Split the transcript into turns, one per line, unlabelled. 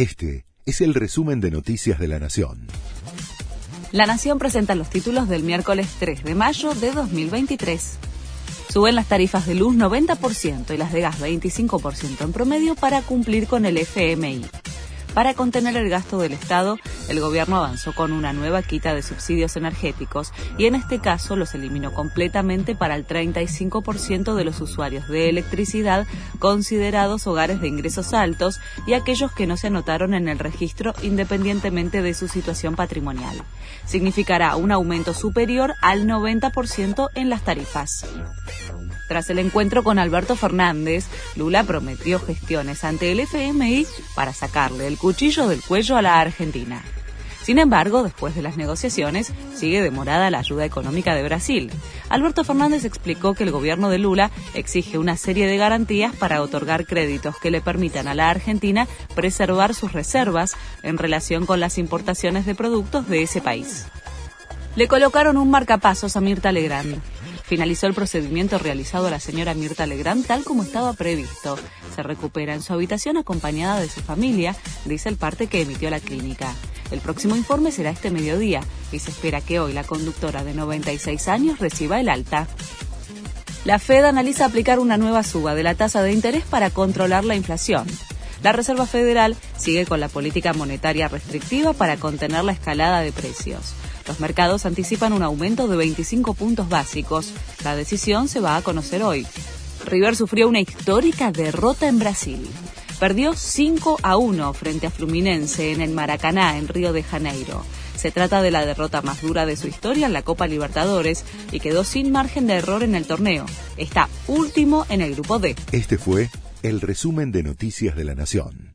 Este es el resumen de Noticias de la Nación.
La Nación presenta los títulos del miércoles 3 de mayo de 2023. Suben las tarifas de luz 90% y las de gas 25% en promedio para cumplir con el FMI. Para contener el gasto del Estado, el gobierno avanzó con una nueva quita de subsidios energéticos y en este caso los eliminó completamente para el 35% de los usuarios de electricidad considerados hogares de ingresos altos y aquellos que no se anotaron en el registro independientemente de su situación patrimonial. Significará un aumento superior al 90% en las tarifas. Tras el encuentro con Alberto Fernández, Lula prometió gestiones ante el FMI para sacarle el cuchillo del cuello a la Argentina. Sin embargo, después de las negociaciones, sigue demorada la ayuda económica de Brasil. Alberto Fernández explicó que el gobierno de Lula exige una serie de garantías para otorgar créditos que le permitan a la Argentina preservar sus reservas en relación con las importaciones de productos de ese país. Le colocaron un marcapasos a Mirta Legrand finalizó el procedimiento realizado a la señora Mirta Legrand tal como estaba previsto. Se recupera en su habitación acompañada de su familia, dice el parte que emitió la clínica. El próximo informe será este mediodía y se espera que hoy la conductora de 96 años reciba el alta. La Fed analiza aplicar una nueva suba de la tasa de interés para controlar la inflación. La Reserva Federal sigue con la política monetaria restrictiva para contener la escalada de precios. Los mercados anticipan un aumento de 25 puntos básicos. La decisión se va a conocer hoy. River sufrió una histórica derrota en Brasil. Perdió 5 a 1 frente a Fluminense en el Maracaná, en Río de Janeiro. Se trata de la derrota más dura de su historia en la Copa Libertadores y quedó sin margen de error en el torneo. Está último en el grupo D.
Este fue el resumen de Noticias de la Nación.